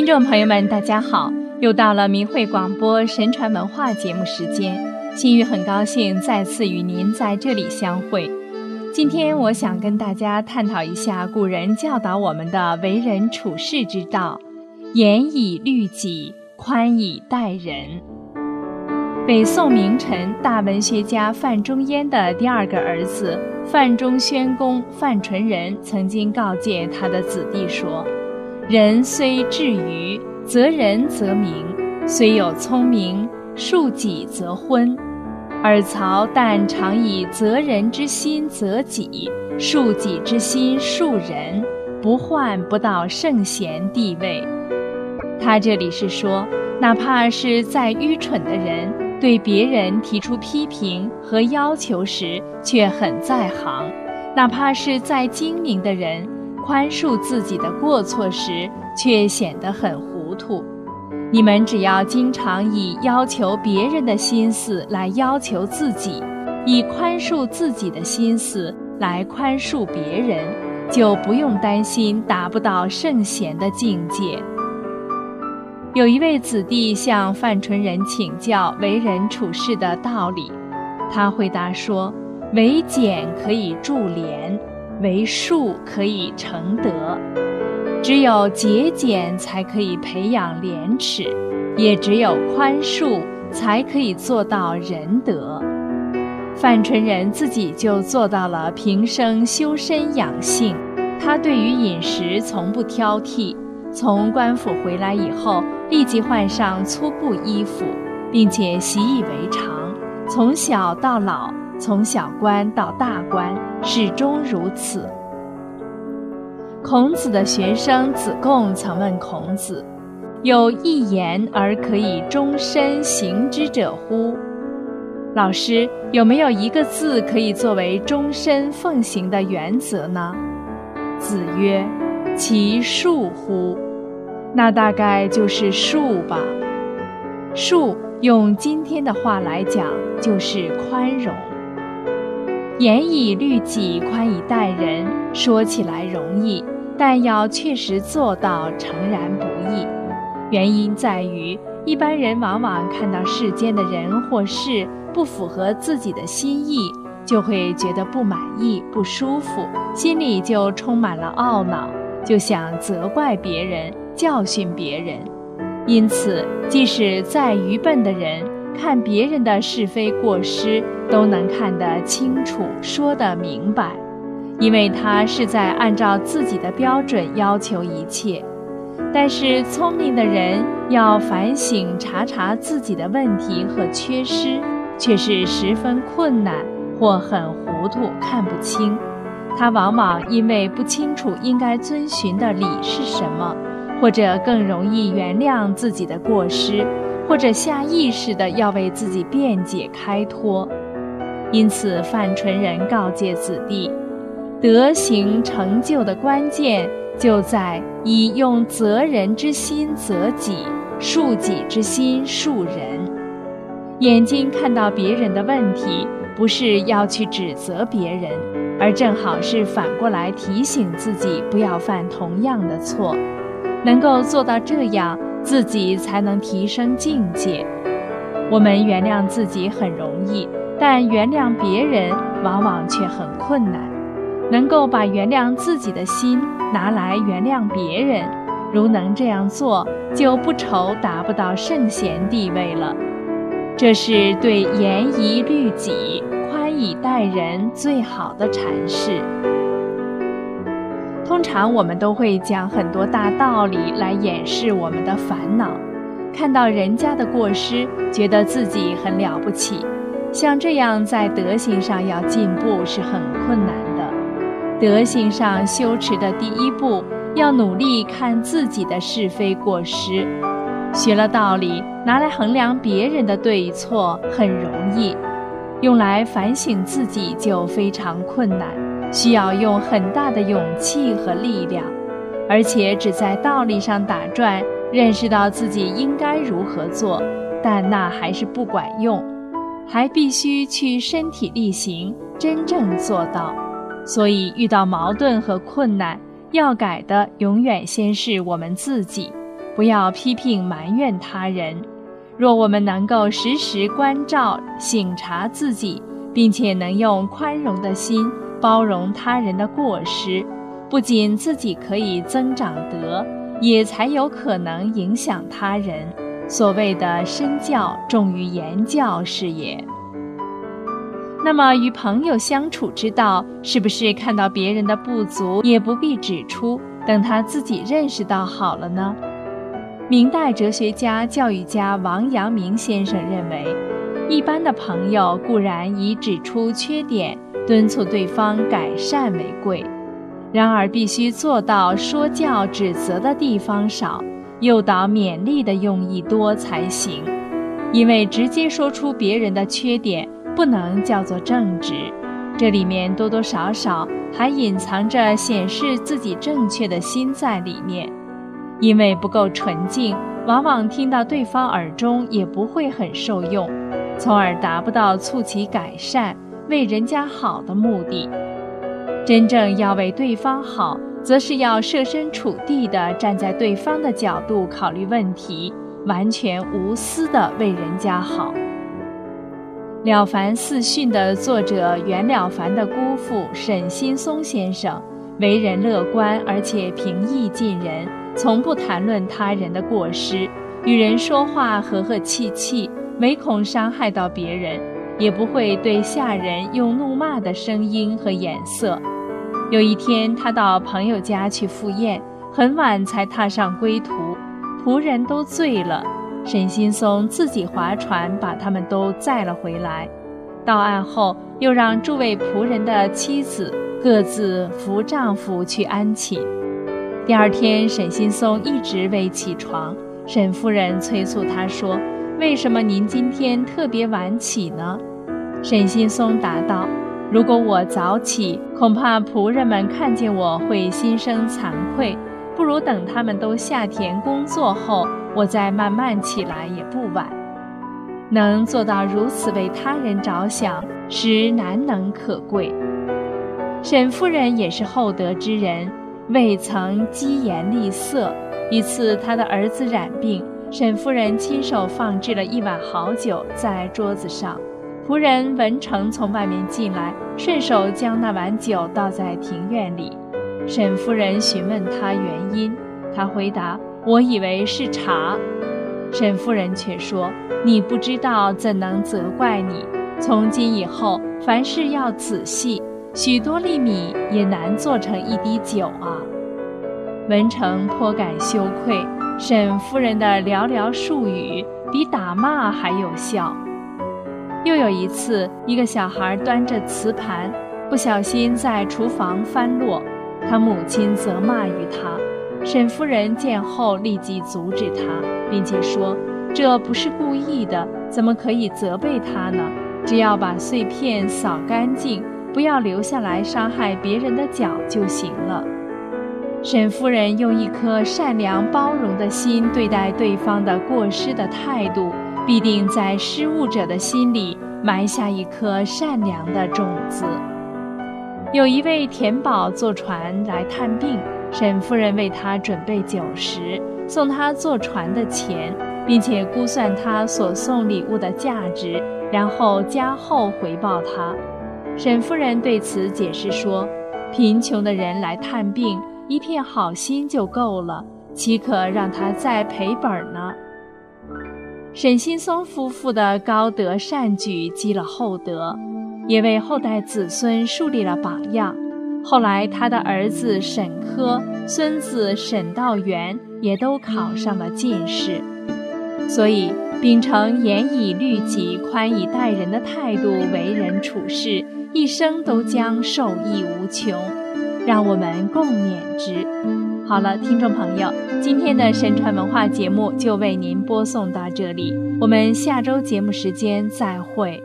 听众朋友们，大家好！又到了明慧广播神传文化节目时间，心雨很高兴再次与您在这里相会。今天我想跟大家探讨一下古人教导我们的为人处世之道：严以律己，宽以待人。北宋名臣大文学家范仲淹的第二个儿子范仲宣公范纯仁曾经告诫他的子弟说。人虽智愚，则人则明；虽有聪明，恕己则昏。尔曹但常以责人之心责己，恕己之心恕人，不患不到圣贤地位。他这里是说，哪怕是再愚蠢的人，对别人提出批评和要求时，却很在行；哪怕是再精明的人。宽恕自己的过错时，却显得很糊涂。你们只要经常以要求别人的心思来要求自己，以宽恕自己的心思来宽恕别人，就不用担心达不到圣贤的境界。有一位子弟向范纯仁请教为人处事的道理，他回答说：“为俭可以助廉。”为术可以成德，只有节俭才可以培养廉耻，也只有宽恕才可以做到仁德。范纯仁自己就做到了平生修身养性，他对于饮食从不挑剔。从官府回来以后，立即换上粗布衣服，并且习以为常，从小到老。从小官到大官，始终如此。孔子的学生子贡曾问孔子：“有一言而可以终身行之者乎？”老师有没有一个字可以作为终身奉行的原则呢？子曰：“其恕乎？”那大概就是恕吧。恕用今天的话来讲，就是宽容。严以律己，宽以待人，说起来容易，但要确实做到，诚然不易。原因在于，一般人往往看到世间的人或事不符合自己的心意，就会觉得不满意、不舒服，心里就充满了懊恼，就想责怪别人、教训别人。因此，即使再愚笨的人，看别人的是非过失都能看得清楚，说得明白，因为他是在按照自己的标准要求一切。但是聪明的人要反省查查自己的问题和缺失，却是十分困难或很糊涂，看不清。他往往因为不清楚应该遵循的理是什么，或者更容易原谅自己的过失。或者下意识的要为自己辩解开脱，因此范纯仁告诫子弟：德行成就的关键就在以用责人之心责己，恕己之心恕人。眼睛看到别人的问题，不是要去指责别人，而正好是反过来提醒自己不要犯同样的错。能够做到这样。自己才能提升境界。我们原谅自己很容易，但原谅别人往往却很困难。能够把原谅自己的心拿来原谅别人，如能这样做，就不愁达不到圣贤地位了。这是对严以律己、宽以待人最好的阐释。通常我们都会讲很多大道理来掩饰我们的烦恼，看到人家的过失，觉得自己很了不起。像这样在德行上要进步是很困难的。德行上修持的第一步，要努力看自己的是非过失。学了道理，拿来衡量别人的对错很容易，用来反省自己就非常困难。需要用很大的勇气和力量，而且只在道理上打转，认识到自己应该如何做，但那还是不管用，还必须去身体力行，真正做到。所以遇到矛盾和困难，要改的永远先是我们自己，不要批评埋怨他人。若我们能够时时关照、省察自己，并且能用宽容的心包容他人的过失，不仅自己可以增长德，也才有可能影响他人。所谓的身教重于言教是也。那么，与朋友相处之道，是不是看到别人的不足也不必指出，等他自己认识到好了呢？明代哲学家、教育家王阳明先生认为，一般的朋友固然以指出缺点、敦促对方改善为贵，然而必须做到说教指责的地方少，诱导勉励的用意多才行。因为直接说出别人的缺点。不能叫做正直，这里面多多少少还隐藏着显示自己正确的心在里面。因为不够纯净，往往听到对方耳中也不会很受用，从而达不到促其改善、为人家好的目的。真正要为对方好，则是要设身处地地站在对方的角度考虑问题，完全无私地为人家好。《了凡四训》的作者袁了凡的姑父沈新松先生，为人乐观而且平易近人，从不谈论他人的过失，与人说话和和气气，唯恐伤害到别人，也不会对下人用怒骂的声音和眼色。有一天，他到朋友家去赴宴，很晚才踏上归途，仆人都醉了。沈新松自己划船把他们都载了回来，到岸后又让诸位仆人的妻子各自扶丈夫去安寝。第二天，沈新松一直未起床，沈夫人催促他说：“为什么您今天特别晚起呢？”沈新松答道：“如果我早起，恐怕仆人们看见我会心生惭愧，不如等他们都下田工作后。”我再慢慢起来也不晚，能做到如此为他人着想，实难能可贵。沈夫人也是厚德之人，未曾疾言厉色。一次，她的儿子染病，沈夫人亲手放置了一碗好酒在桌子上。仆人文成从外面进来，顺手将那碗酒倒在庭院里。沈夫人询问他原因，他回答。我以为是茶，沈夫人却说：“你不知道，怎能责怪你？从今以后，凡事要仔细，许多粒米也难做成一滴酒啊。”文成颇感羞愧，沈夫人的寥寥数语比打骂还有效。又有一次，一个小孩端着瓷盘，不小心在厨房翻落，他母亲责骂于他。沈夫人见后立即阻止他，并且说：“这不是故意的，怎么可以责备他呢？只要把碎片扫干净，不要留下来伤害别人的脚就行了。”沈夫人用一颗善良包容的心对待对方的过失的态度，必定在失误者的心里埋下一颗善良的种子。有一位田宝坐船来探病。沈夫人为他准备酒食，送他坐船的钱，并且估算他所送礼物的价值，然后加厚回报他。沈夫人对此解释说：“贫穷的人来探病，一片好心就够了，岂可让他再赔本呢？”沈新松夫妇的高德善举积了厚德，也为后代子孙树立了榜样。后来，他的儿子沈科、孙子沈道元也都考上了进士。所以，秉承严以律己、宽以待人的态度为人处事，一生都将受益无穷。让我们共勉之。好了，听众朋友，今天的神传文化节目就为您播送到这里，我们下周节目时间再会。